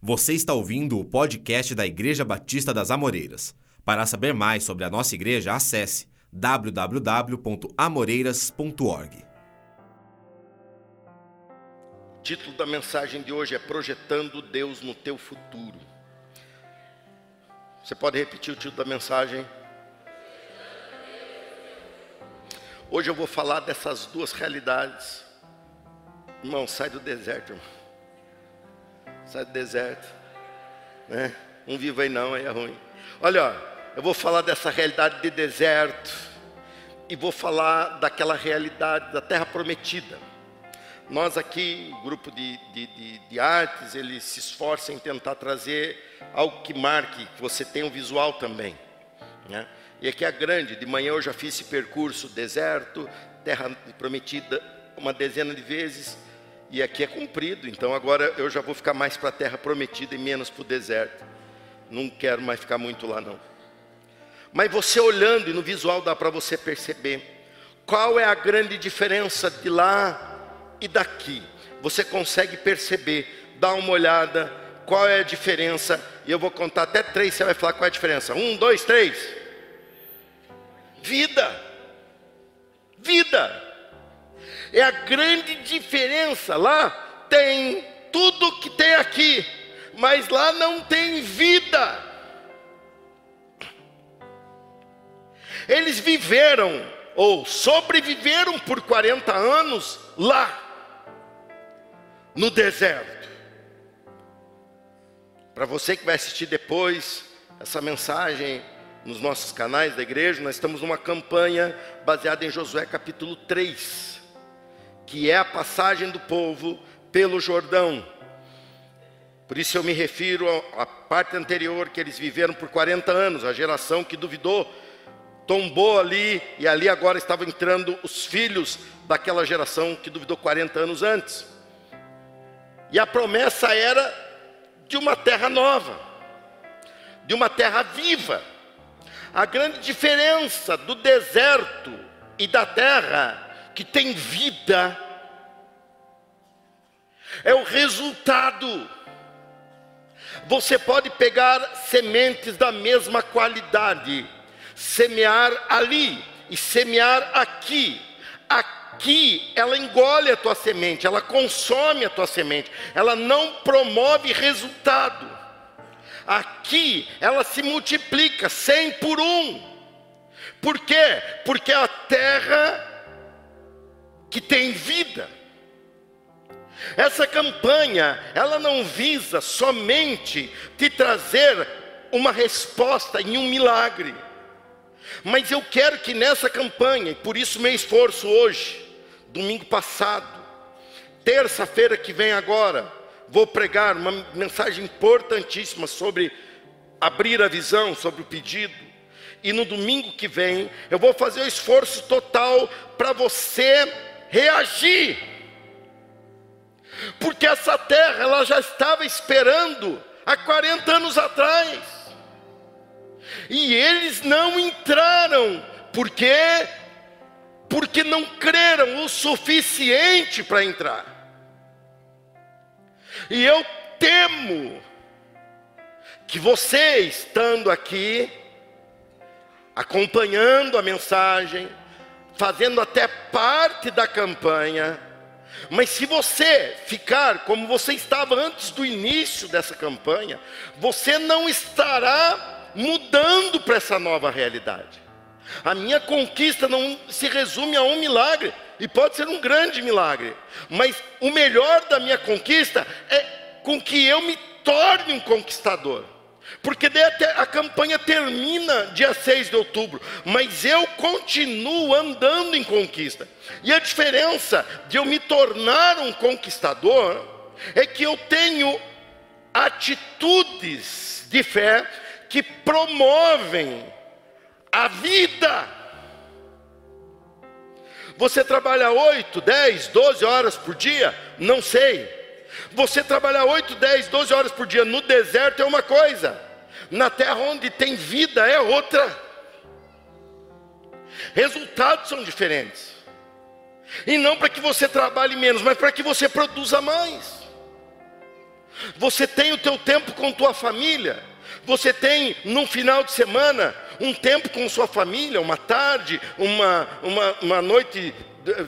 Você está ouvindo o podcast da Igreja Batista das Amoreiras. Para saber mais sobre a nossa igreja, acesse www.amoreiras.org. O título da mensagem de hoje é Projetando Deus no Teu Futuro. Você pode repetir o título da mensagem? Hoje eu vou falar dessas duas realidades. Irmão, sai do deserto, irmão. Sai do deserto. Né? Não viva aí não, aí é ruim. Olha, eu vou falar dessa realidade de deserto. E vou falar daquela realidade da terra prometida. Nós aqui, grupo de, de, de, de artes, eles se esforçam em tentar trazer algo que marque, que você tenha um visual também. Né? E aqui é grande, de manhã eu já fiz esse percurso, deserto, terra prometida, uma dezena de vezes. E aqui é comprido, então agora eu já vou ficar mais para a terra prometida e menos para o deserto. Não quero mais ficar muito lá não. Mas você olhando e no visual dá para você perceber qual é a grande diferença de lá e daqui. Você consegue perceber, dá uma olhada, qual é a diferença. E eu vou contar até três, você vai falar qual é a diferença. Um, dois, três. Vida. Vida. É a grande diferença. Lá tem tudo que tem aqui, mas lá não tem vida. Eles viveram ou sobreviveram por 40 anos lá, no deserto. Para você que vai assistir depois essa mensagem nos nossos canais da igreja, nós estamos numa campanha baseada em Josué capítulo 3 que é a passagem do povo pelo Jordão. Por isso eu me refiro à parte anterior que eles viveram por 40 anos, a geração que duvidou, tombou ali e ali agora estavam entrando os filhos daquela geração que duvidou 40 anos antes. E a promessa era de uma terra nova, de uma terra viva. A grande diferença do deserto e da terra que tem vida, é o resultado. Você pode pegar sementes da mesma qualidade, semear ali e semear aqui. Aqui ela engole a tua semente, ela consome a tua semente, ela não promove resultado. Aqui ela se multiplica 100 por um. Por quê? Porque a terra que tem vida. Essa campanha, ela não visa somente te trazer uma resposta em um milagre. Mas eu quero que nessa campanha, e por isso meu esforço hoje, domingo passado, terça-feira que vem agora, vou pregar uma mensagem importantíssima sobre abrir a visão, sobre o pedido. E no domingo que vem, eu vou fazer o esforço total para você reagir. Porque essa terra ela já estava esperando há 40 anos atrás. E eles não entraram, por quê? Porque não creram o suficiente para entrar. E eu temo que você estando aqui, acompanhando a mensagem, fazendo até parte da campanha. Mas se você ficar como você estava antes do início dessa campanha, você não estará mudando para essa nova realidade. A minha conquista não se resume a um milagre, e pode ser um grande milagre, mas o melhor da minha conquista é com que eu me torne um conquistador. Porque a campanha termina dia 6 de outubro, mas eu continuo andando em conquista. E a diferença de eu me tornar um conquistador é que eu tenho atitudes de fé que promovem a vida. Você trabalha 8, 10, 12 horas por dia? Não sei. Você trabalhar 8, 10, 12 horas por dia no deserto é uma coisa, na terra onde tem vida é outra. Resultados são diferentes. E não para que você trabalhe menos, mas para que você produza mais. Você tem o teu tempo com tua família. Você tem num final de semana um tempo com sua família, uma tarde, uma, uma, uma noite,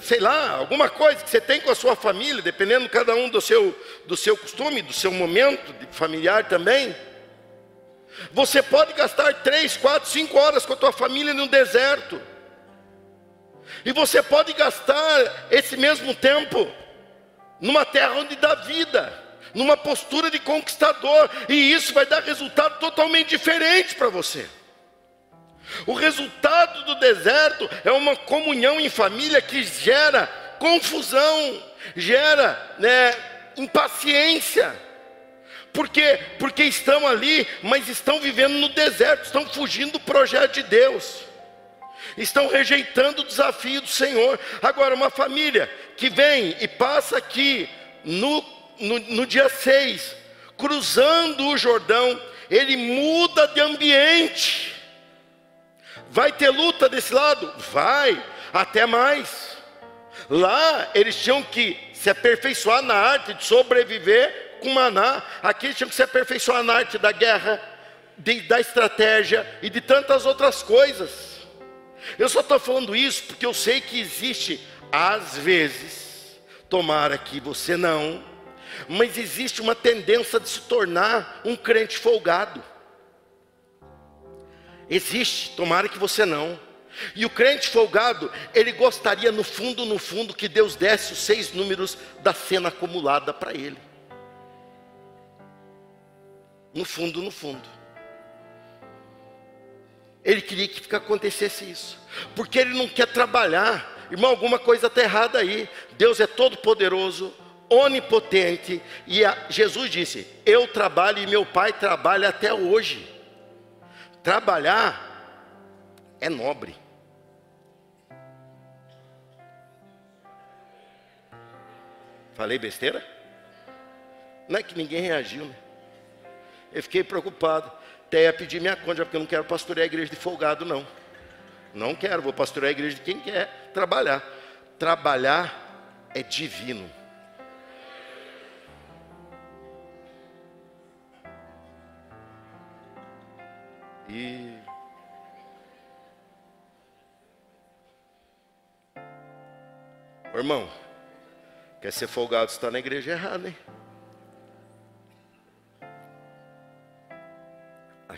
sei lá, alguma coisa que você tem com a sua família, dependendo cada um do seu, do seu costume, do seu momento familiar também. Você pode gastar três, quatro, cinco horas com a tua família no deserto. E você pode gastar esse mesmo tempo numa terra onde dá vida, numa postura de conquistador, e isso vai dar resultado totalmente diferente para você. O resultado do deserto é uma comunhão em família que gera confusão, gera né, impaciência. Por quê? Porque estão ali, mas estão vivendo no deserto, estão fugindo do projeto de Deus estão rejeitando o desafio do Senhor. Agora, uma família que vem e passa aqui no, no, no dia 6, cruzando o Jordão, ele muda de ambiente. Vai ter luta desse lado? Vai, até mais. Lá eles tinham que se aperfeiçoar na arte de sobreviver com maná. Aqui eles tinham que se aperfeiçoar na arte da guerra, de, da estratégia e de tantas outras coisas. Eu só estou falando isso porque eu sei que existe, às vezes, tomara que você não, mas existe uma tendência de se tornar um crente folgado. Existe, tomara que você não. E o crente folgado, ele gostaria no fundo, no fundo, que Deus desse os seis números da cena acumulada para ele. No fundo, no fundo. Ele queria que acontecesse isso, porque ele não quer trabalhar. Irmão, alguma coisa está errada aí. Deus é todo poderoso, onipotente, e a, Jesus disse: Eu trabalho e meu pai trabalha até hoje. Trabalhar é nobre. Falei besteira? Não é que ninguém reagiu, né? Eu fiquei preocupado até ia pedir minha conta, porque eu não quero pastorear a igreja de folgado, não. Não quero, vou pastorear a igreja de quem quer trabalhar. Trabalhar é divino. E irmão, quer ser folgado, está na igreja errada, hein?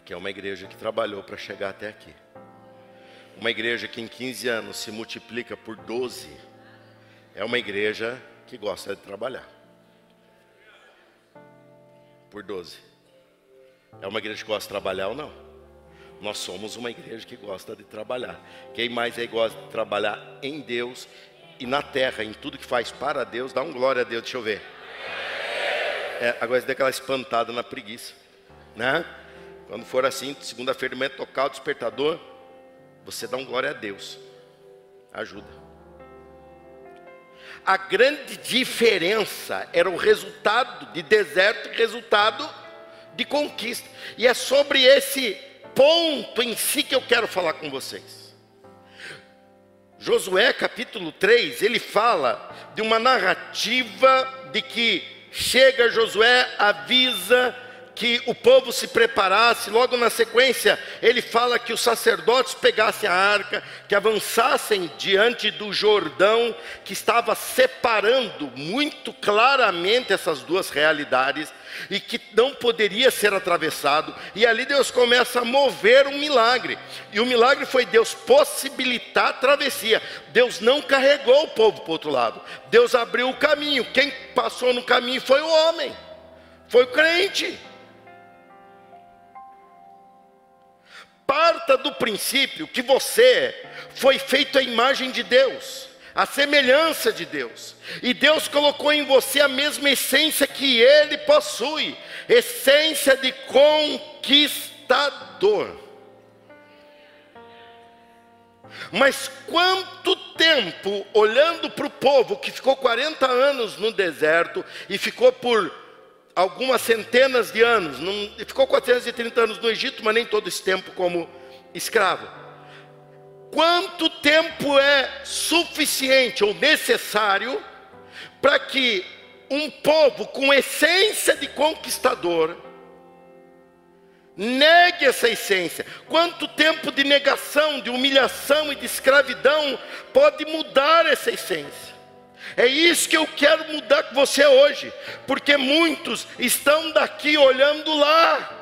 Aqui é uma igreja que trabalhou para chegar até aqui. Uma igreja que em 15 anos se multiplica por 12. É uma igreja que gosta de trabalhar. Por 12. É uma igreja que gosta de trabalhar ou não? Nós somos uma igreja que gosta de trabalhar. Quem mais aí gosta de trabalhar em Deus e na terra, em tudo que faz para Deus, dá um glória a Deus, deixa eu ver. É, agora você dá aquela espantada na preguiça, né? Quando for assim, segunda-feira de manhã tocar o despertador, você dá um glória a Deus. Ajuda. A grande diferença era o resultado de deserto e resultado de conquista. E é sobre esse ponto em si que eu quero falar com vocês. Josué capítulo 3, ele fala de uma narrativa de que chega Josué, avisa que o povo se preparasse, logo na sequência, ele fala que os sacerdotes pegassem a arca, que avançassem diante do Jordão, que estava separando muito claramente essas duas realidades e que não poderia ser atravessado. E ali Deus começa a mover um milagre. E o milagre foi Deus possibilitar a travessia. Deus não carregou o povo para o outro lado. Deus abriu o caminho. Quem passou no caminho foi o homem. Foi o crente. Parta do princípio que você foi feito à imagem de Deus, a semelhança de Deus, e Deus colocou em você a mesma essência que Ele possui essência de conquistador. Mas quanto tempo olhando para o povo que ficou 40 anos no deserto e ficou por algumas centenas de anos, não, ficou 430 anos no Egito, mas nem todo esse tempo como escravo. Quanto tempo é suficiente ou necessário para que um povo com essência de conquistador negue essa essência. Quanto tempo de negação, de humilhação e de escravidão pode mudar essa essência? É isso que eu quero mudar com você hoje, porque muitos estão daqui olhando lá.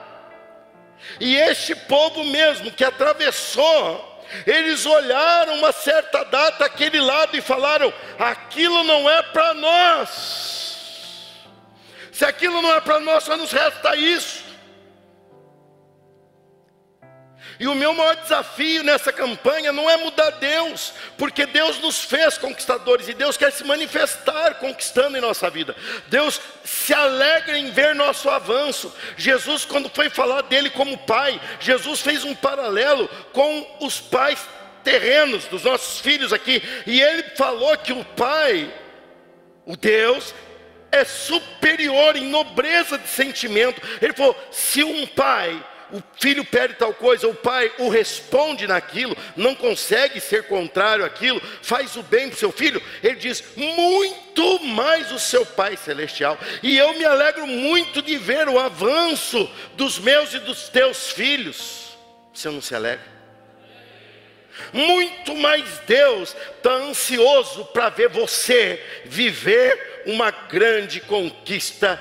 E este povo mesmo que atravessou, eles olharam uma certa data aquele lado e falaram: aquilo não é para nós. Se aquilo não é para nós, só nos resta isso. E o meu maior desafio nessa campanha não é mudar Deus, porque Deus nos fez conquistadores e Deus quer se manifestar conquistando em nossa vida. Deus se alegra em ver nosso avanço. Jesus, quando foi falar dele como pai, Jesus fez um paralelo com os pais terrenos dos nossos filhos aqui, e ele falou que o pai, o Deus, é superior em nobreza de sentimento. Ele falou: se um pai o filho pede tal coisa, o pai o responde naquilo, não consegue ser contrário àquilo, faz o bem para o seu filho, ele diz: muito mais o seu Pai Celestial. E eu me alegro muito de ver o avanço dos meus e dos teus filhos. Você não se alegra? Muito mais Deus está ansioso para ver você viver uma grande conquista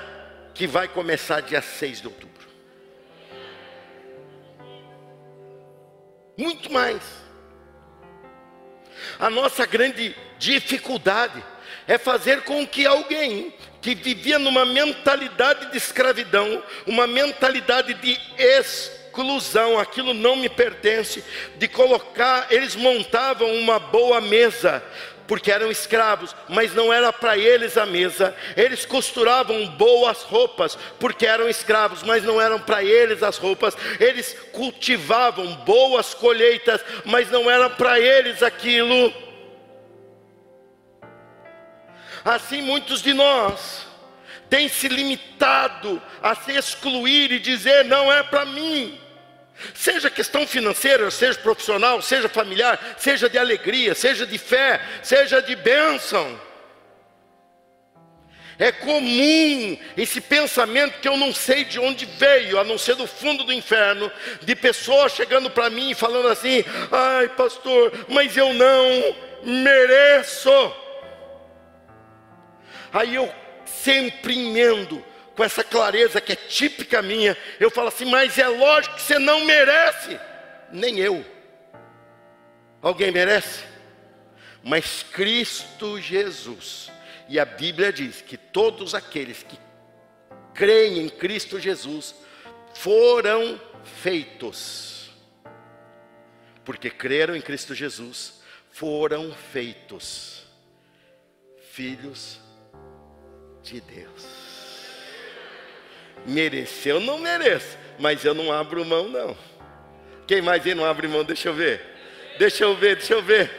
que vai começar dia 6 de outubro. Muito mais. A nossa grande dificuldade é fazer com que alguém que vivia numa mentalidade de escravidão, uma mentalidade de exclusão, aquilo não me pertence, de colocar, eles montavam uma boa mesa, porque eram escravos, mas não era para eles a mesa. Eles costuravam boas roupas, porque eram escravos, mas não eram para eles as roupas. Eles cultivavam boas colheitas, mas não era para eles aquilo. Assim muitos de nós têm se limitado a se excluir e dizer não é para mim. Seja questão financeira, seja profissional, seja familiar, seja de alegria, seja de fé, seja de bênção. É comum esse pensamento que eu não sei de onde veio, a não ser do fundo do inferno, de pessoas chegando para mim e falando assim: ai, pastor, mas eu não mereço. Aí eu sempre emendo com essa clareza que é típica minha, eu falo assim: mas é lógico que você não merece, nem eu. Alguém merece? Mas Cristo Jesus, e a Bíblia diz que todos aqueles que creem em Cristo Jesus foram feitos, porque creram em Cristo Jesus, foram feitos filhos de Deus. Mereceu, não mereço, mas eu não abro mão, não. Quem mais aí não abre mão? Deixa eu ver. Deixa eu ver, deixa eu ver.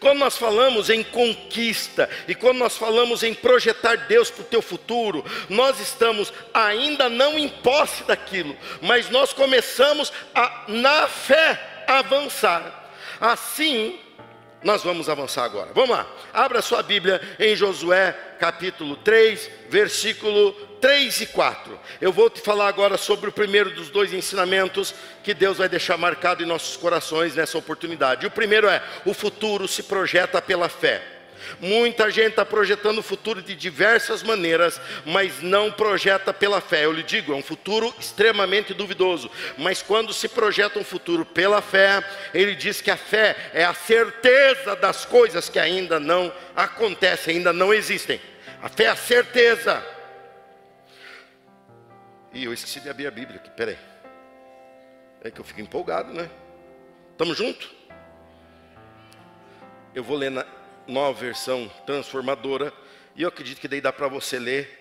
Quando nós falamos em conquista e quando nós falamos em projetar Deus para o teu futuro, nós estamos ainda não em posse daquilo, mas nós começamos a, na fé, avançar. Assim, nós vamos avançar agora. Vamos lá. Abra sua Bíblia em Josué, capítulo 3, versículo 3 e 4. Eu vou te falar agora sobre o primeiro dos dois ensinamentos que Deus vai deixar marcado em nossos corações nessa oportunidade. O primeiro é: o futuro se projeta pela fé. Muita gente está projetando o futuro de diversas maneiras, mas não projeta pela fé. Eu lhe digo, é um futuro extremamente duvidoso. Mas quando se projeta um futuro pela fé, ele diz que a fé é a certeza das coisas que ainda não acontecem, ainda não existem. A fé é a certeza. E eu esqueci de abrir a Bíblia aqui, peraí. É que eu fico empolgado, né? Estamos juntos? Eu vou ler na nova versão transformadora. E eu acredito que daí dá para você ler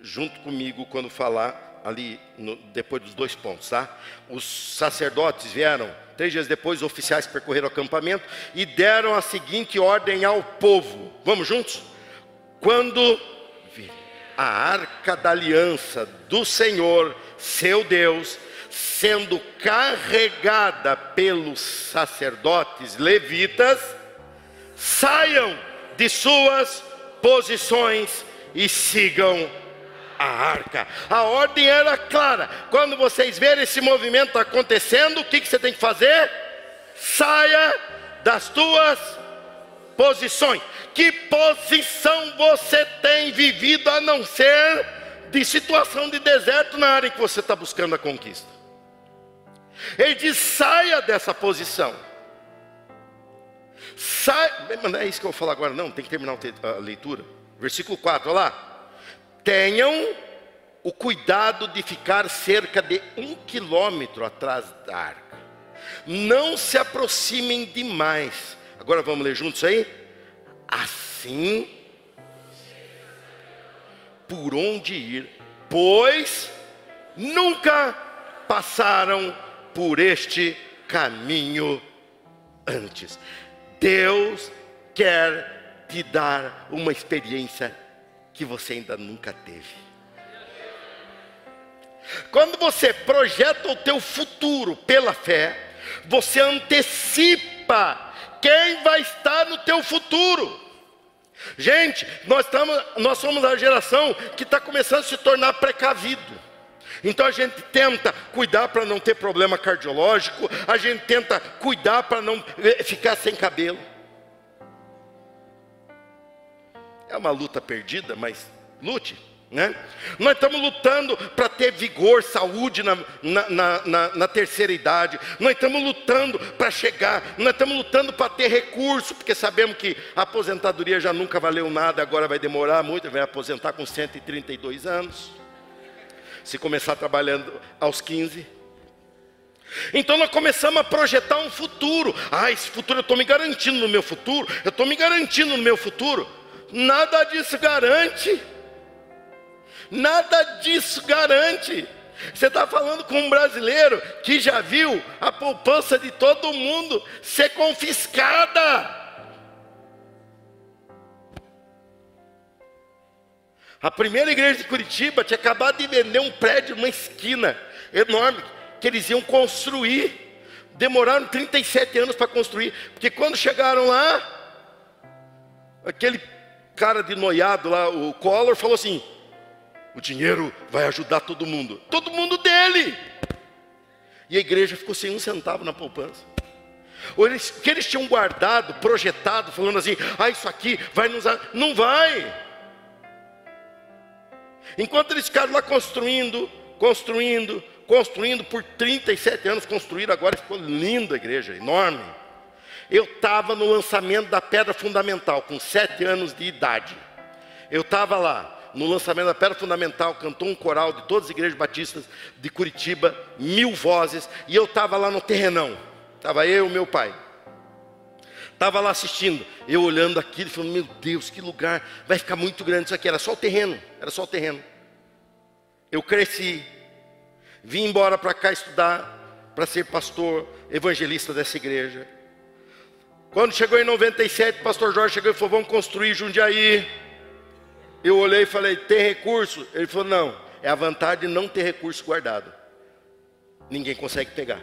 junto comigo quando falar ali no, depois dos dois pontos, tá? Os sacerdotes vieram três dias depois, os oficiais percorreram o acampamento e deram a seguinte ordem ao povo. Vamos juntos? Quando a arca da aliança do Senhor, seu Deus, sendo carregada pelos sacerdotes levitas, saiam de suas posições e sigam a arca. A ordem era clara. Quando vocês verem esse movimento acontecendo, o que, que você tem que fazer? Saia das tuas posições. Que posição você tem vivido a não ser de situação de deserto na área em que você está buscando a conquista? Ele diz: saia dessa posição. Sai, não é isso que eu vou falar agora, não, tem que terminar a leitura. Versículo 4, olha lá. Tenham o cuidado de ficar cerca de um quilômetro atrás da arca. Não se aproximem demais. Agora vamos ler juntos aí? Assim, por onde ir, pois nunca passaram por este caminho antes. Deus quer te dar uma experiência que você ainda nunca teve. Quando você projeta o teu futuro pela fé, você antecipa quem vai estar no teu futuro. Gente, nós, estamos, nós somos a geração que está começando a se tornar precavido. Então a gente tenta cuidar para não ter problema cardiológico, a gente tenta cuidar para não eh, ficar sem cabelo. É uma luta perdida, mas lute. Né? Nós estamos lutando para ter vigor, saúde na, na, na, na, terceira idade. Nós estamos lutando para chegar. Nós estamos lutando para ter recurso, porque sabemos que a aposentadoria já nunca valeu nada, agora vai demorar muito. Vai aposentar com 132 anos. Se começar trabalhando aos 15. Então nós começamos a projetar um futuro. Ah, esse futuro eu estou me garantindo no meu futuro. Eu estou me garantindo no meu futuro. Nada disso garante. Nada disso garante. Você está falando com um brasileiro que já viu a poupança de todo mundo ser confiscada. A primeira igreja de Curitiba tinha acabado de vender um prédio numa esquina enorme que eles iam construir. Demoraram 37 anos para construir, porque quando chegaram lá, aquele cara de noiado lá, o Collor, falou assim: o dinheiro vai ajudar todo mundo. Todo mundo dele. E a igreja ficou sem um centavo na poupança. Ou eles, que eles tinham guardado, projetado, falando assim: ah, isso aqui vai nos. Não vai. Enquanto eles ficaram lá construindo, construindo, construindo, por 37 anos construíram, agora ficou linda a igreja, enorme. Eu estava no lançamento da pedra fundamental, com sete anos de idade. Eu estava lá, no lançamento da Pedra Fundamental, cantou um coral de todas as igrejas batistas de Curitiba, mil vozes, e eu estava lá no terrenão, estava eu e meu pai. Estava lá assistindo, eu olhando aquilo, falando, meu Deus, que lugar, vai ficar muito grande isso aqui, era só o terreno, era só o terreno. Eu cresci, vim embora para cá estudar, para ser pastor, evangelista dessa igreja. Quando chegou em 97, o pastor Jorge chegou e falou, vamos construir Jundiaí. Eu olhei e falei: tem recurso? Ele falou: não, é a vantagem de não ter recurso guardado. Ninguém consegue pegar.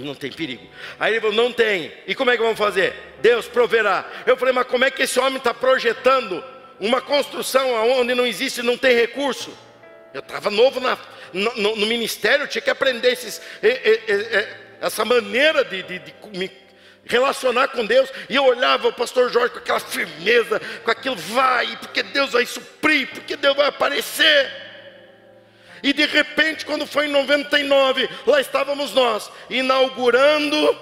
Não tem perigo. Aí ele falou: não tem. E como é que vamos fazer? Deus proverá. Eu falei: mas como é que esse homem está projetando uma construção onde não existe, não tem recurso? Eu estava novo na, no, no, ministério, tinha que aprender esses, essa maneira de, de, de me relacionar com Deus, e eu olhava o pastor Jorge com aquela firmeza, com aquilo, vai, porque Deus vai suprir, porque Deus vai aparecer. E de repente, quando foi em 99, lá estávamos nós, inaugurando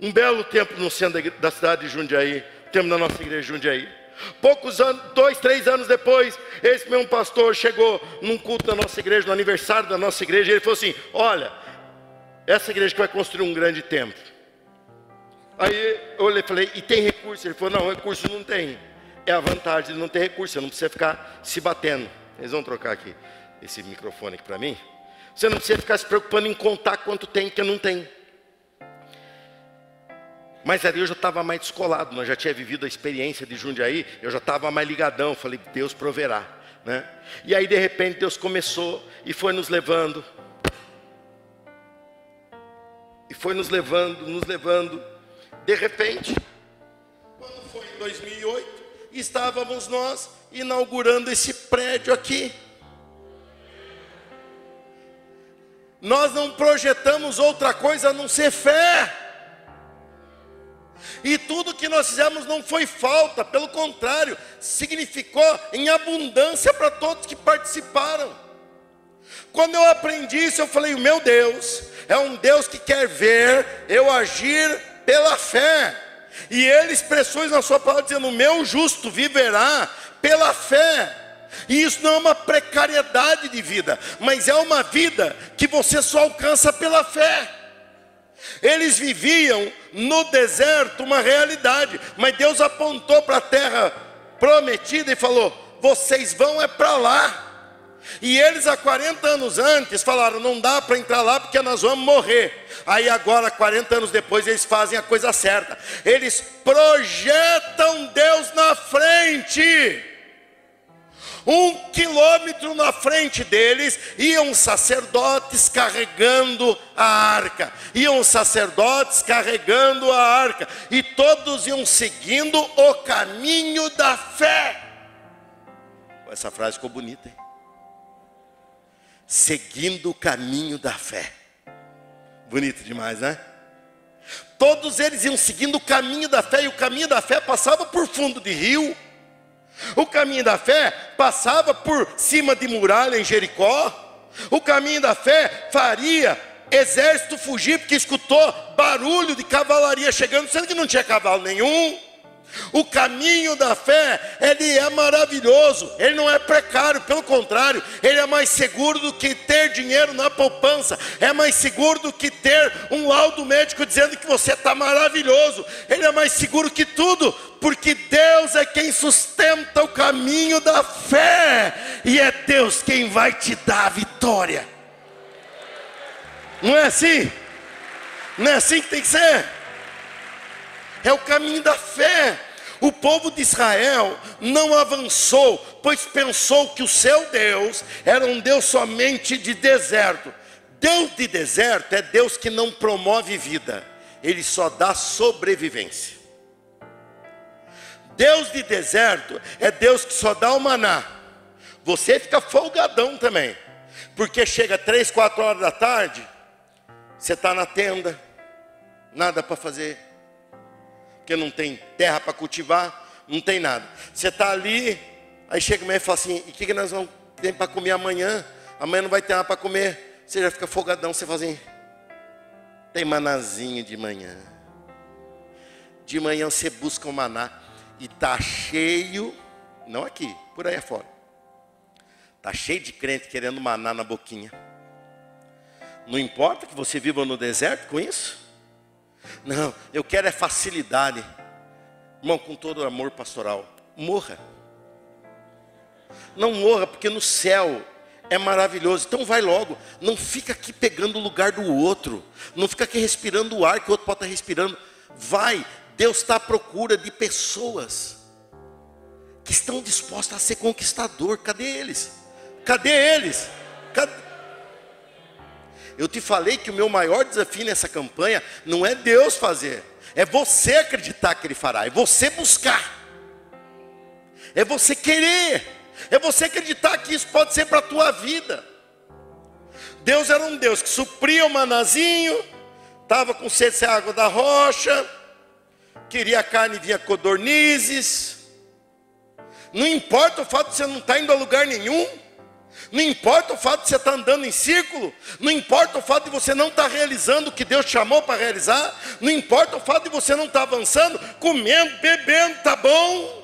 um belo templo no centro da cidade de Jundiaí, templo da nossa igreja de Jundiaí. Poucos anos, dois, três anos depois, esse mesmo pastor chegou num culto da nossa igreja, no aniversário da nossa igreja, e ele falou assim: Olha, essa igreja que vai construir um grande templo. Aí eu olhei e falei, e tem recurso? Ele falou, não, recurso não tem. É a vantagem de não ter recurso, não precisa ficar se batendo. Eles vão trocar aqui esse microfone aqui para mim. Você não precisa ficar se preocupando em contar quanto tem que não tem. Mas ali eu já estava mais descolado, nós já tinha vivido a experiência de Jundiaí, eu já estava mais ligadão, falei, Deus proverá. Né? E aí de repente Deus começou e foi nos levando. E foi nos levando, nos levando. De repente, 2008, estávamos nós inaugurando esse prédio aqui. Nós não projetamos outra coisa a não ser fé. E tudo que nós fizemos não foi falta, pelo contrário, significou em abundância para todos que participaram. Quando eu aprendi isso, eu falei: meu Deus, é um Deus que quer ver eu agir pela fé. E ele expressou na sua palavra dizendo: meu justo viverá pela fé. E isso não é uma precariedade de vida, mas é uma vida que você só alcança pela fé. Eles viviam no deserto uma realidade, mas Deus apontou para a terra prometida e falou: vocês vão é para lá. E eles há 40 anos antes falaram: não dá para entrar lá porque nós vamos morrer. Aí agora, 40 anos depois, eles fazem a coisa certa. Eles projetam Deus na frente. Um quilômetro na frente deles iam sacerdotes carregando a arca, iam sacerdotes carregando a arca, e todos iam seguindo o caminho da fé. Essa frase ficou bonita, hein? Seguindo o caminho da fé. Bonito demais, né? Todos eles iam seguindo o caminho da fé, e o caminho da fé passava por fundo de rio, o caminho da fé passava por cima de muralha em Jericó. O caminho da fé faria exército fugir porque escutou barulho de cavalaria chegando, sendo que não tinha cavalo nenhum. O caminho da fé, ele é maravilhoso, ele não é precário, pelo contrário, ele é mais seguro do que ter dinheiro na poupança, é mais seguro do que ter um laudo médico dizendo que você está maravilhoso, ele é mais seguro que tudo, porque Deus é quem sustenta o caminho da fé, e é Deus quem vai te dar a vitória. Não é assim? Não é assim que tem que ser? É o caminho da fé. O povo de Israel não avançou, pois pensou que o seu Deus era um Deus somente de deserto. Deus de deserto é Deus que não promove vida, ele só dá sobrevivência. Deus de deserto é Deus que só dá o maná. Você fica folgadão também, porque chega três, quatro horas da tarde, você está na tenda, nada para fazer porque não tem terra para cultivar, não tem nada. Você está ali, aí chega o e fala assim: e o que, que nós vamos ter para comer amanhã? Amanhã não vai ter nada para comer. Você já fica folgadão, você fala assim: tem manazinho de manhã. De manhã você busca o um maná e está cheio, não aqui, por aí afora. Está cheio de crente querendo maná na boquinha. Não importa que você viva no deserto com isso. Não, eu quero é facilidade. Irmão, com todo o amor pastoral, morra. Não morra, porque no céu é maravilhoso. Então vai logo. Não fica aqui pegando o lugar do outro. Não fica aqui respirando o ar que o outro pode estar respirando. Vai. Deus está à procura de pessoas que estão dispostas a ser conquistador. Cadê eles? Cadê eles? Cadê? Eu te falei que o meu maior desafio nessa campanha não é Deus fazer, é você acreditar que Ele fará, é você buscar, é você querer, é você acreditar que isso pode ser para a tua vida. Deus era um Deus que supria o manazinho, estava com sede de água da rocha, queria carne vinha codornizes. Não importa o fato de você não estar tá indo a lugar nenhum. Não importa o fato de você estar andando em círculo, não importa o fato de você não estar realizando o que Deus chamou para realizar, não importa o fato de você não estar avançando, comendo, bebendo, tá bom.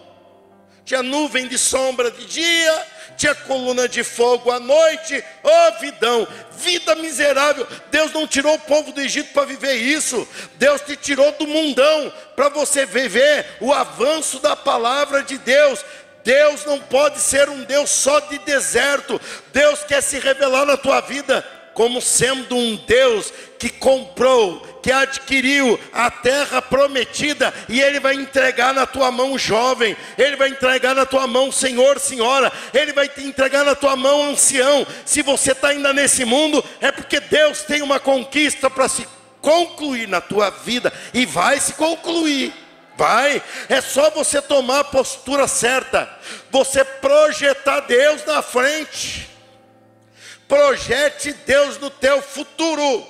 Tinha nuvem de sombra de dia, tinha coluna de fogo à noite, oh vidão, vida miserável. Deus não tirou o povo do Egito para viver isso, Deus te tirou do mundão para você viver o avanço da palavra de Deus. Deus não pode ser um Deus só de deserto. Deus quer se revelar na tua vida como sendo um Deus que comprou, que adquiriu a terra prometida e Ele vai entregar na tua mão, jovem, Ele vai entregar na tua mão, senhor, senhora, Ele vai te entregar na tua mão, ancião. Se você está ainda nesse mundo, é porque Deus tem uma conquista para se concluir na tua vida e vai se concluir Vai, é só você tomar a postura certa, você projetar Deus na frente. Projete Deus no teu futuro.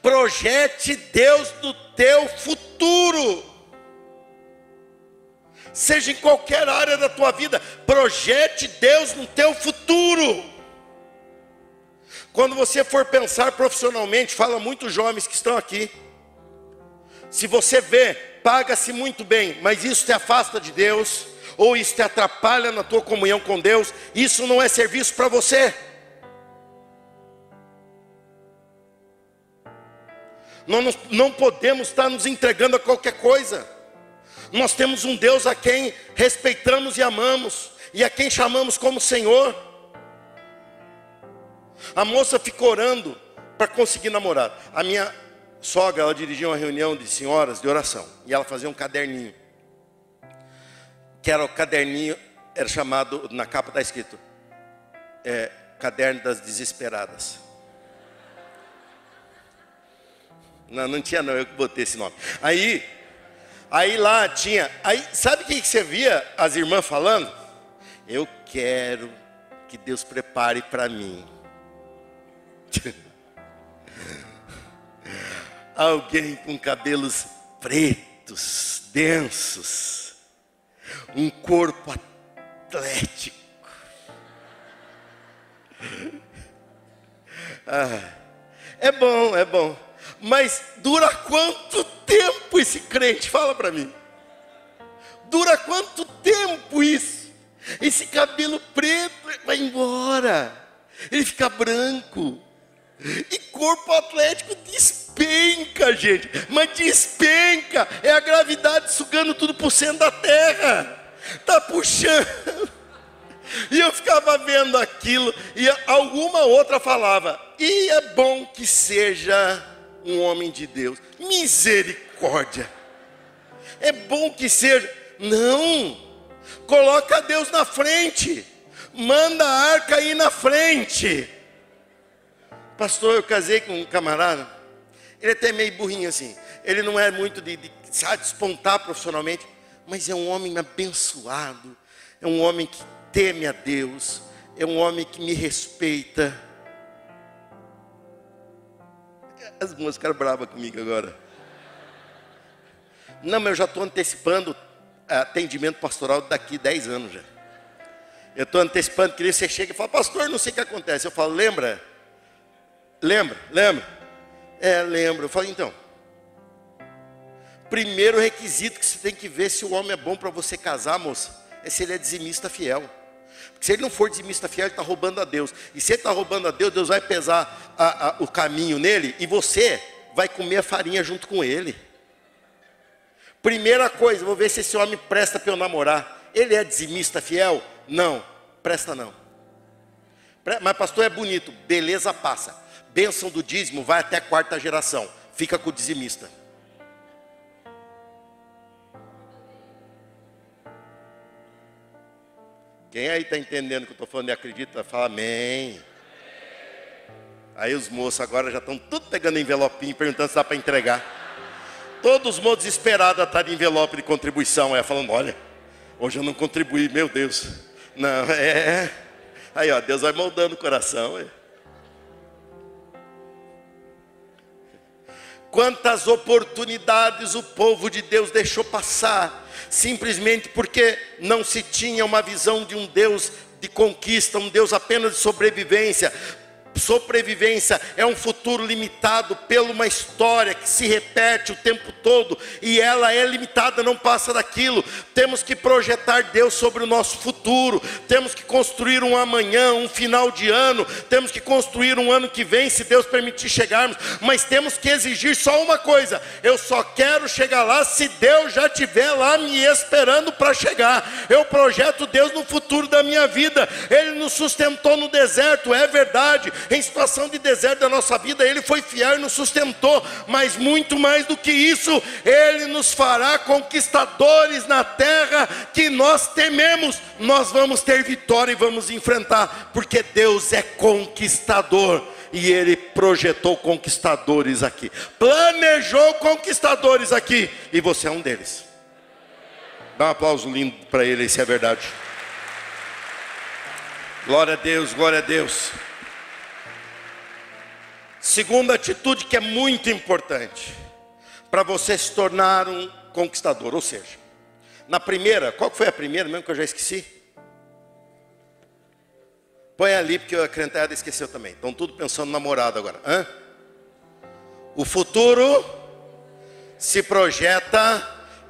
Projete Deus no teu futuro. Seja em qualquer área da tua vida, projete Deus no teu futuro. Quando você for pensar profissionalmente, fala muitos jovens que estão aqui. Se você vê, paga-se muito bem, mas isso te afasta de Deus, ou isso te atrapalha na tua comunhão com Deus, isso não é serviço para você. Nós não podemos estar nos entregando a qualquer coisa. Nós temos um Deus a quem respeitamos e amamos, e a quem chamamos como Senhor. A moça ficou orando para conseguir namorar. A minha sogra, ela dirigia uma reunião de senhoras de oração, e ela fazia um caderninho que era o caderninho, era chamado, na capa está escrito, é, Caderno das Desesperadas. Não, não tinha não, eu que botei esse nome. Aí, aí lá tinha, aí sabe o que você via as irmãs falando? Eu quero que Deus prepare para mim. Alguém com cabelos pretos, densos um corpo atlético. Ah, é bom, é bom. Mas dura quanto tempo esse crente? Fala para mim. Dura quanto tempo isso? Esse cabelo preto vai embora. Ele fica branco. E corpo atlético despenca, gente. Mas despenca. É a gravidade sugando tudo por cento da terra. Tá puxando. E eu ficava vendo aquilo, e alguma outra falava, e é bom que seja um homem de Deus. Misericórdia. É bom que seja. Não. Coloca Deus na frente. Manda a arca aí na frente. Pastor, eu casei com um camarada, ele é até meio burrinho assim. Ele não é muito de, de despontar profissionalmente, mas é um homem abençoado, é um homem que teme a Deus, é um homem que me respeita. As moças ficaram bravas comigo agora. Não, mas eu já estou antecipando atendimento pastoral daqui 10 anos já. Eu estou antecipando, que você chega e fala, pastor, não sei o que acontece. Eu falo, lembra? Lembra? Lembra? É, lembro. Eu falei, então. Primeiro requisito que você tem que ver se o homem é bom para você casar, moça, é se ele é dizimista fiel. Porque se ele não for dizimista fiel, ele está roubando a Deus. E se ele está roubando a Deus, Deus vai pesar a, a, o caminho nele e você vai comer a farinha junto com ele. Primeira coisa, vou ver se esse homem presta para eu namorar. Ele é dizimista fiel? Não, presta não. Mas pastor é bonito, beleza passa bênção do dízimo vai até a quarta geração. Fica com o dizimista. Quem aí está entendendo que eu estou falando e acredita, fala amém. Aí os moços agora já estão tudo pegando envelopinho, perguntando se dá para entregar. Todos os moços desesperados a de envelope de contribuição. Aí falando, olha, hoje eu não contribuí, meu Deus. Não, é. Aí ó, Deus vai moldando o coração. É. Quantas oportunidades o povo de Deus deixou passar, simplesmente porque não se tinha uma visão de um Deus de conquista, um Deus apenas de sobrevivência, sobrevivência é um futuro limitado pela uma história que se repete o tempo todo e ela é limitada, não passa daquilo. Temos que projetar Deus sobre o nosso futuro, temos que construir um amanhã, um final de ano, temos que construir um ano que vem, se Deus permitir chegarmos, mas temos que exigir só uma coisa: eu só quero chegar lá se Deus já estiver lá me esperando para chegar. Eu projeto Deus no futuro da minha vida, Ele nos sustentou no deserto, é verdade em situação de deserto da nossa vida, Ele foi fiel e nos sustentou, mas muito mais do que isso, Ele nos fará conquistadores na terra que nós tememos. Nós vamos ter vitória e vamos enfrentar, porque Deus é conquistador. e ele projetou conquistadores aqui, planejou conquistadores aqui, e você é um deles. Dá um aplauso lindo para ele, se é verdade. Glória a Deus, glória a Deus. Segunda atitude que é muito importante para você se tornar um conquistador, ou seja, na primeira, qual foi a primeira mesmo que eu já esqueci? Põe ali porque a crentada esqueceu também. Estão tudo pensando no namorado agora. Hã? O futuro se projeta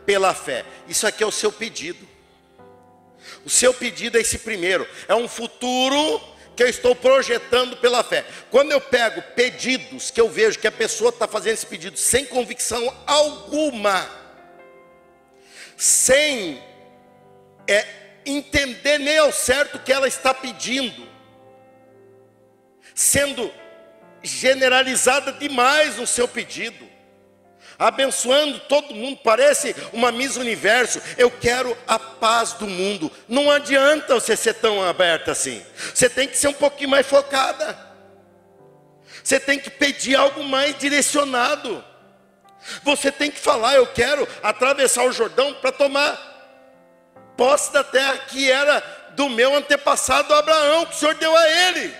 pela fé. Isso aqui é o seu pedido. O seu pedido é esse primeiro. É um futuro que eu estou projetando pela fé. Quando eu pego pedidos que eu vejo que a pessoa está fazendo esse pedido sem convicção alguma, sem é, entender nem ao certo o que ela está pedindo, sendo generalizada demais no seu pedido, abençoando todo mundo, parece uma Miss Universo. Eu quero a paz do mundo. Não adianta você ser tão aberta assim. Você tem que ser um pouquinho mais focada. Você tem que pedir algo mais direcionado. Você tem que falar: Eu quero atravessar o Jordão para tomar posse da terra que era do meu antepassado Abraão, que o Senhor deu a ele.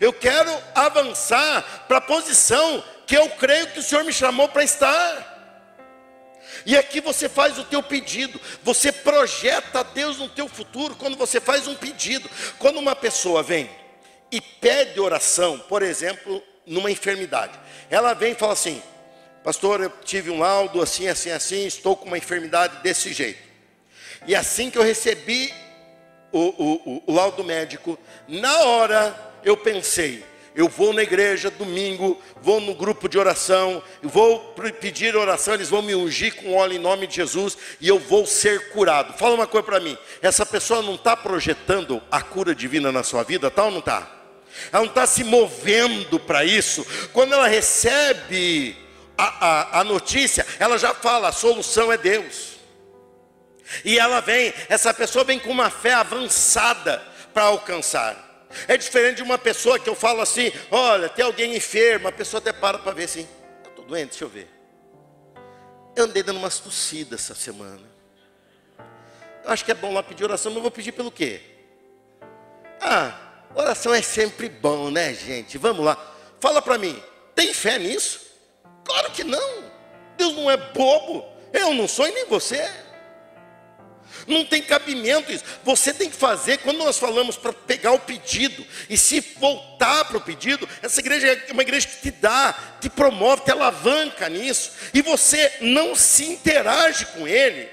Eu quero avançar para a posição que eu creio que o Senhor me chamou para estar. E aqui você faz o teu pedido, você projeta Deus no teu futuro quando você faz um pedido. Quando uma pessoa vem e pede oração, por exemplo, numa enfermidade, ela vem e fala assim: Pastor, eu tive um laudo assim, assim, assim, estou com uma enfermidade desse jeito. E assim que eu recebi o, o, o, o laudo médico, na hora eu pensei, eu vou na igreja domingo, vou no grupo de oração, vou pedir oração, eles vão me ungir com óleo em nome de Jesus e eu vou ser curado. Fala uma coisa para mim: essa pessoa não está projetando a cura divina na sua vida, tal tá ou não está? Ela não está se movendo para isso. Quando ela recebe a, a, a notícia, ela já fala: a solução é Deus. E ela vem, essa pessoa vem com uma fé avançada para alcançar. É diferente de uma pessoa que eu falo assim: olha, tem alguém enfermo, a pessoa até para para ver assim, eu estou doente, deixa eu ver. Eu andei dando umas tossidas essa semana. Eu acho que é bom lá pedir oração, mas vou pedir pelo quê? Ah, oração é sempre bom, né, gente? Vamos lá. Fala para mim, tem fé nisso? Claro que não. Deus não é bobo. Eu não sou e nem você. Não tem cabimento isso. Você tem que fazer, quando nós falamos para pegar o pedido e se voltar para o pedido, essa igreja é uma igreja que te dá, te promove, te alavanca nisso, e você não se interage com ele.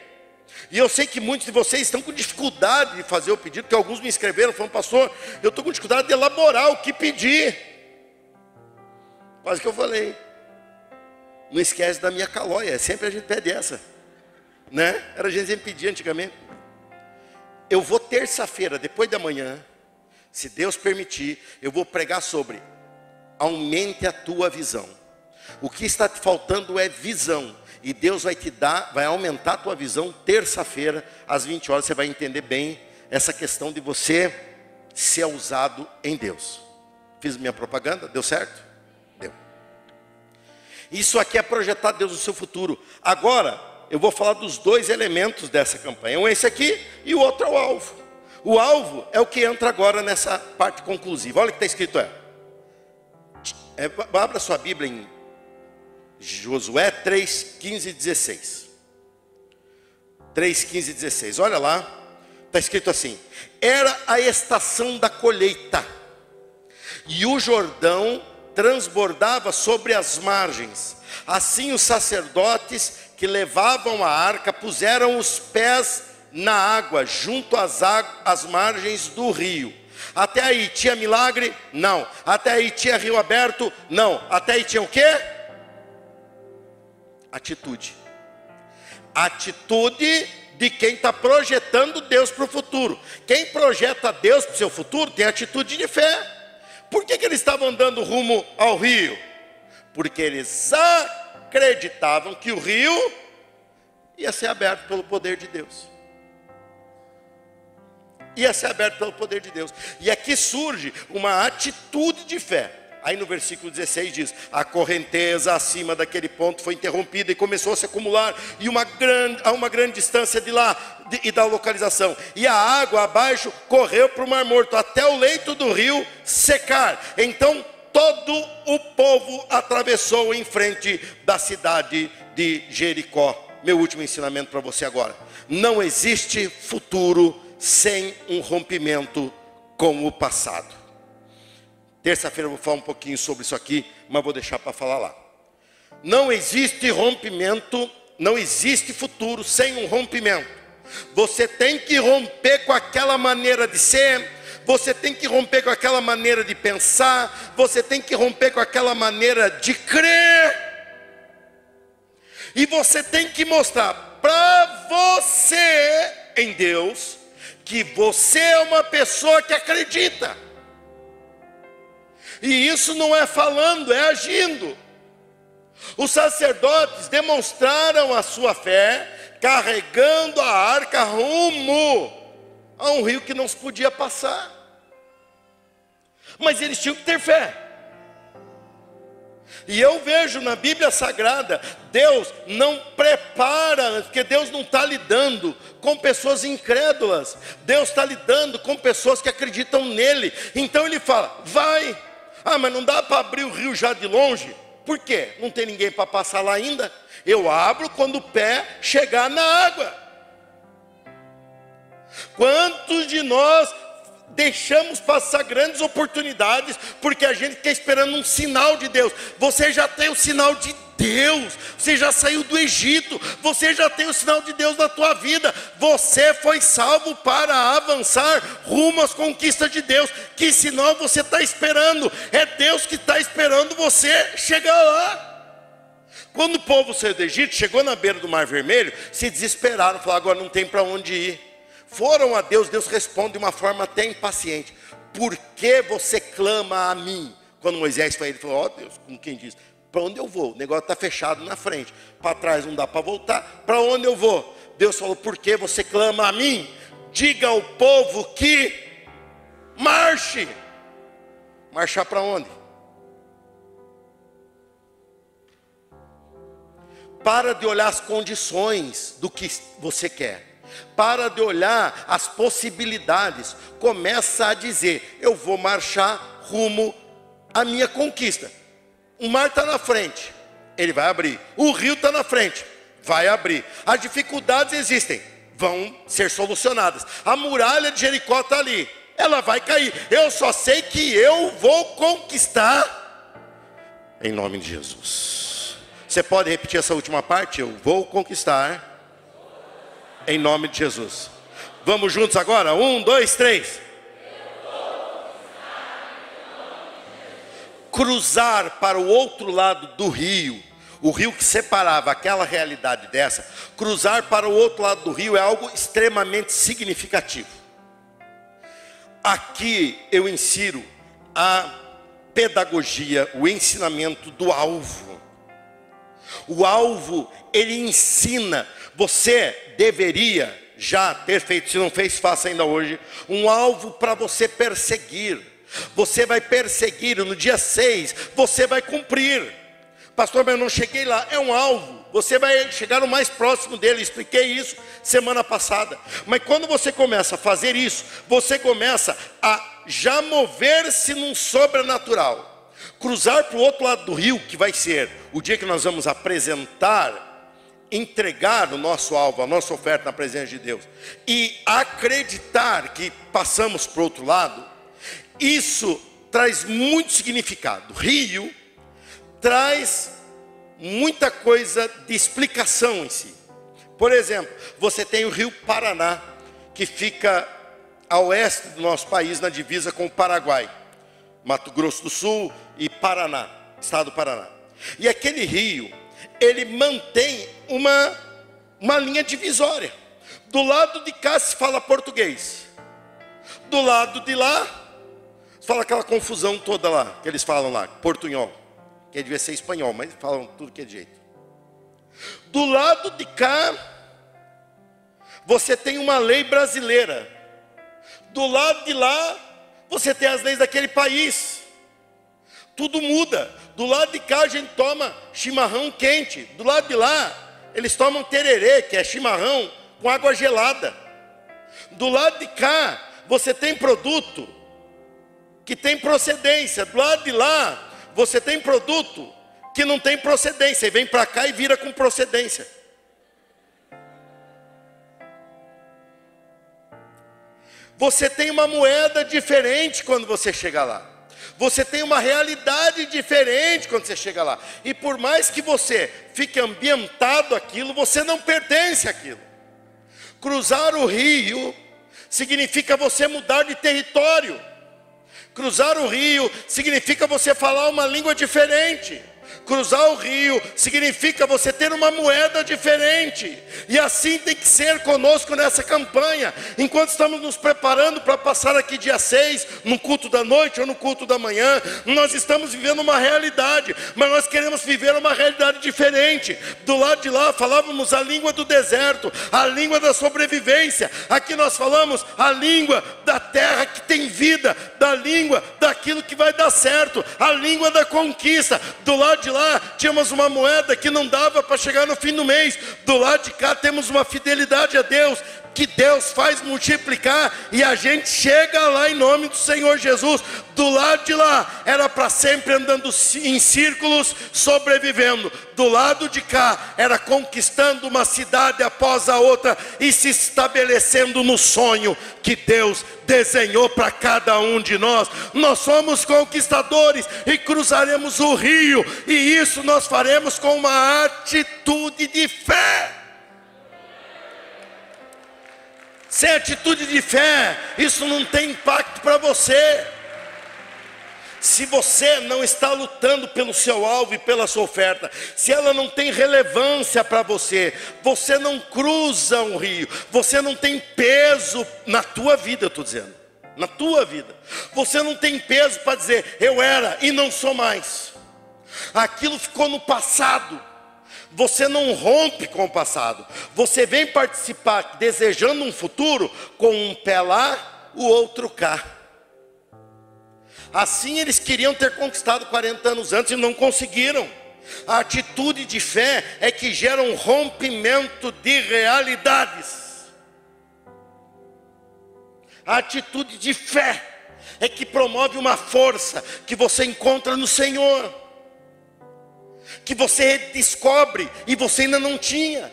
E eu sei que muitos de vocês estão com dificuldade de fazer o pedido, porque alguns me escreveram, falando, pastor, eu estou com dificuldade de elaborar o que pedir. Quase que eu falei. Não esquece da minha calóia, sempre a gente pede essa. Né? Era a gente sempre pedir antigamente eu vou terça-feira, depois da manhã, se Deus permitir, eu vou pregar sobre aumente a tua visão. O que está te faltando é visão. E Deus vai te dar, vai aumentar a tua visão terça-feira, às 20 horas, você vai entender bem essa questão de você ser usado em Deus. Fiz minha propaganda? Deu certo? Deu. Isso aqui é projetar Deus no seu futuro. Agora, eu vou falar dos dois elementos dessa campanha. Um é esse aqui e o outro é o alvo. O alvo é o que entra agora nessa parte conclusiva. Olha o que está escrito é. é abra sua Bíblia em Josué 3, 15 e 16. 3, 15 e 16. Olha lá. Está escrito assim: Era a estação da colheita, e o Jordão transbordava sobre as margens. Assim os sacerdotes que levavam a arca puseram os pés na água, junto às, às margens do rio. Até aí tinha milagre? Não. Até aí tinha rio aberto? Não. Até aí tinha o quê? Atitude. Atitude de quem está projetando Deus para o futuro. Quem projeta Deus para o seu futuro tem atitude de fé. Por que, que eles estavam andando rumo ao rio? Porque eles acreditavam que o rio ia ser aberto pelo poder de Deus. ia ser aberto pelo poder de Deus. E aqui surge uma atitude de fé. Aí no versículo 16 diz: A correnteza acima daquele ponto foi interrompida e começou a se acumular, e uma grande, a uma grande distância de lá de, e da localização. E a água abaixo correu para o Mar Morto, até o leito do rio secar. Então todo o povo atravessou em frente da cidade de Jericó. Meu último ensinamento para você agora: não existe futuro sem um rompimento com o passado. Terça-feira eu vou falar um pouquinho sobre isso aqui, mas vou deixar para falar lá. Não existe rompimento, não existe futuro sem um rompimento. Você tem que romper com aquela maneira de ser, você tem que romper com aquela maneira de pensar, você tem que romper com aquela maneira de crer. E você tem que mostrar para você em Deus que você é uma pessoa que acredita. E isso não é falando, é agindo. Os sacerdotes demonstraram a sua fé, carregando a arca rumo a um rio que não se podia passar. Mas eles tinham que ter fé. E eu vejo na Bíblia Sagrada, Deus não prepara, porque Deus não está lidando com pessoas incrédulas, Deus está lidando com pessoas que acreditam nele. Então ele fala: vai, ah, mas não dá para abrir o rio já de longe? Por quê? Não tem ninguém para passar lá ainda? Eu abro quando o pé chegar na água. Quantos de nós deixamos passar grandes oportunidades porque a gente está esperando um sinal de Deus? Você já tem o sinal de Deus, você já saiu do Egito, você já tem o sinal de Deus na tua vida, você foi salvo para avançar rumo às conquistas de Deus. Que sinal você está esperando? É Deus que está esperando você chegar lá. Quando o povo saiu do Egito, chegou na beira do Mar Vermelho, se desesperaram, falaram: agora não tem para onde ir. Foram a Deus, Deus responde de uma forma até impaciente: por que você clama a mim? Quando Moisés foi, ele falou: ó oh, Deus, como quem diz, para onde eu vou? O negócio está fechado na frente. Para trás não dá para voltar. Para onde eu vou? Deus falou: Por que você clama a mim? Diga ao povo que marche. Marchar para onde? Para de olhar as condições do que você quer. Para de olhar as possibilidades. Começa a dizer: Eu vou marchar rumo à minha conquista. O mar está na frente, ele vai abrir. O rio está na frente, vai abrir. As dificuldades existem, vão ser solucionadas. A muralha de Jericó está ali, ela vai cair. Eu só sei que eu vou conquistar, em nome de Jesus. Você pode repetir essa última parte? Eu vou conquistar, em nome de Jesus. Vamos juntos agora? Um, dois, três. cruzar para o outro lado do rio, o rio que separava aquela realidade dessa, cruzar para o outro lado do rio é algo extremamente significativo. Aqui eu insiro a pedagogia, o ensinamento do alvo. O alvo, ele ensina, você deveria já ter feito, se não fez, faça ainda hoje, um alvo para você perseguir você vai perseguir, no dia 6, você vai cumprir. Pastor, mas eu não cheguei lá. É um alvo. Você vai chegar o mais próximo dele. Expliquei isso semana passada. Mas quando você começa a fazer isso, você começa a já mover-se num sobrenatural. Cruzar para o outro lado do rio, que vai ser o dia que nós vamos apresentar, entregar o nosso alvo, a nossa oferta na presença de Deus. E acreditar que passamos para o outro lado isso traz muito significado. Rio traz muita coisa de explicação em si. Por exemplo, você tem o Rio Paraná, que fica a oeste do nosso país, na divisa com o Paraguai, Mato Grosso do Sul e Paraná, estado do Paraná. E aquele rio, ele mantém uma, uma linha divisória. Do lado de cá se fala português, do lado de lá Fala aquela confusão toda lá, que eles falam lá, portunhol. Que devia ser espanhol, mas falam tudo que é jeito. Do lado de cá, você tem uma lei brasileira. Do lado de lá, você tem as leis daquele país. Tudo muda. Do lado de cá a gente toma chimarrão quente. Do lado de lá, eles tomam tererê, que é chimarrão com água gelada. Do lado de cá, você tem produto que tem procedência. Do lado de lá, você tem produto que não tem procedência. E vem para cá e vira com procedência. Você tem uma moeda diferente quando você chega lá. Você tem uma realidade diferente quando você chega lá. E por mais que você fique ambientado aquilo, você não pertence àquilo. Cruzar o rio significa você mudar de território. Cruzar o rio significa você falar uma língua diferente. Cruzar o rio significa você ter uma moeda diferente. E assim tem que ser conosco nessa campanha. Enquanto estamos nos preparando para passar aqui dia 6, no culto da noite ou no culto da manhã, nós estamos vivendo uma realidade, mas nós queremos viver uma realidade diferente. Do lado de lá falávamos a língua do deserto, a língua da sobrevivência. Aqui nós falamos a língua da terra que tem vida, da língua daquilo que vai dar certo, a língua da conquista. Do lado de lá tínhamos uma moeda que não dava para chegar no fim do mês. Do lado de cá temos uma fidelidade a Deus que Deus faz multiplicar e a gente chega lá em nome do Senhor Jesus. Do lado de lá era para sempre andando em círculos, sobrevivendo. Do lado de cá era conquistando uma cidade após a outra e se estabelecendo no sonho que Deus desenhou para cada um de nós. Nós somos conquistadores e cruzaremos o rio, e isso nós faremos com uma atitude de fé. Sem atitude de fé, isso não tem impacto para você. Se você não está lutando pelo seu alvo e pela sua oferta, se ela não tem relevância para você, você não cruza um rio, você não tem peso na tua vida, eu estou dizendo, na tua vida, você não tem peso para dizer eu era e não sou mais, aquilo ficou no passado. Você não rompe com o passado. Você vem participar desejando um futuro com um pé lá, o outro cá. Assim eles queriam ter conquistado 40 anos antes e não conseguiram. A atitude de fé é que gera um rompimento de realidades. A atitude de fé é que promove uma força que você encontra no Senhor que você descobre e você ainda não tinha.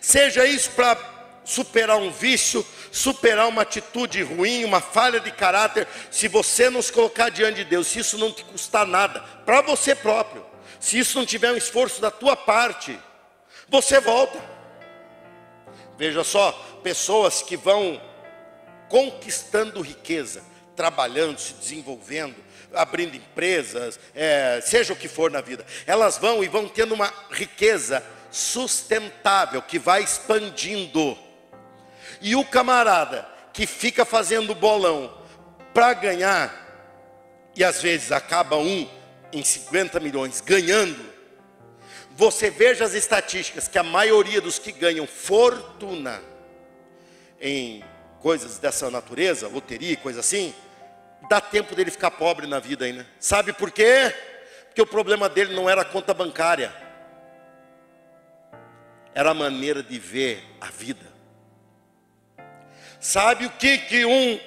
Seja isso para superar um vício, superar uma atitude ruim, uma falha de caráter, se você nos colocar diante de Deus, se isso não te custar nada, para você próprio, se isso não tiver um esforço da tua parte, você volta. Veja só, pessoas que vão conquistando riqueza, trabalhando, se desenvolvendo, abrindo empresas, é, seja o que for na vida, elas vão e vão tendo uma riqueza sustentável que vai expandindo. E o camarada que fica fazendo bolão para ganhar, e às vezes acaba um em 50 milhões ganhando, você veja as estatísticas que a maioria dos que ganham fortuna em coisas dessa natureza, loteria, coisa assim, dá tempo dele ficar pobre na vida ainda. Sabe por quê? Porque o problema dele não era a conta bancária, era a maneira de ver a vida. Sabe o que que um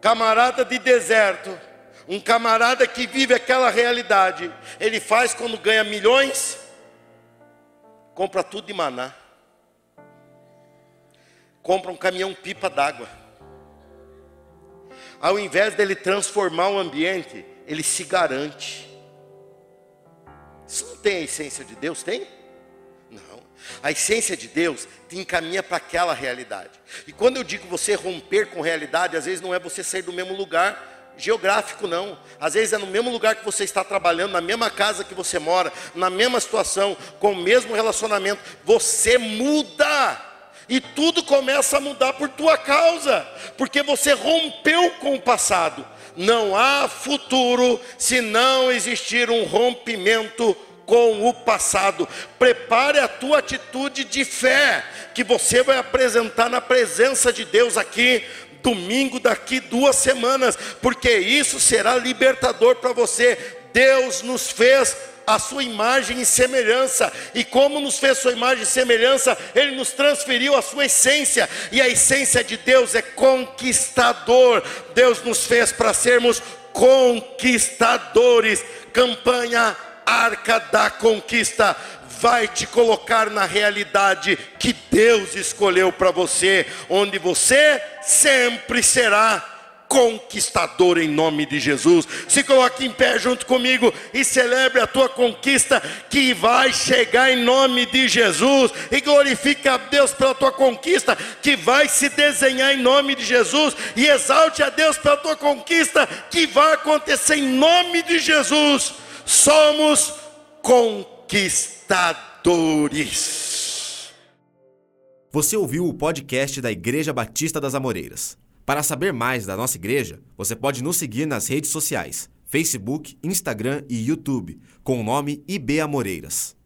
camarada de deserto, um camarada que vive aquela realidade, ele faz quando ganha milhões? Compra tudo de maná. Compra um caminhão pipa d'água ao invés dele transformar o ambiente, ele se garante. Isso não tem a essência de Deus, tem? Não. A essência de Deus te encaminha para aquela realidade. E quando eu digo você romper com realidade, às vezes não é você sair do mesmo lugar geográfico, não. Às vezes é no mesmo lugar que você está trabalhando, na mesma casa que você mora, na mesma situação, com o mesmo relacionamento. Você muda e tudo começa a mudar por tua causa, porque você rompeu com o passado. Não há futuro se não existir um rompimento com o passado. Prepare a tua atitude de fé, que você vai apresentar na presença de Deus aqui domingo daqui duas semanas, porque isso será libertador para você. Deus nos fez a sua imagem e semelhança, e como nos fez sua imagem e semelhança, Ele nos transferiu a sua essência, e a essência de Deus é conquistador. Deus nos fez para sermos conquistadores. Campanha Arca da Conquista vai te colocar na realidade que Deus escolheu para você, onde você sempre será conquistador em nome de Jesus. Se coloque em pé junto comigo e celebre a tua conquista que vai chegar em nome de Jesus. E glorifique a Deus pela tua conquista que vai se desenhar em nome de Jesus. E exalte a Deus pela tua conquista que vai acontecer em nome de Jesus. Somos conquistadores. Você ouviu o podcast da Igreja Batista das Amoreiras. Para saber mais da nossa igreja, você pode nos seguir nas redes sociais: Facebook, Instagram e YouTube, com o nome IB Amoreiras.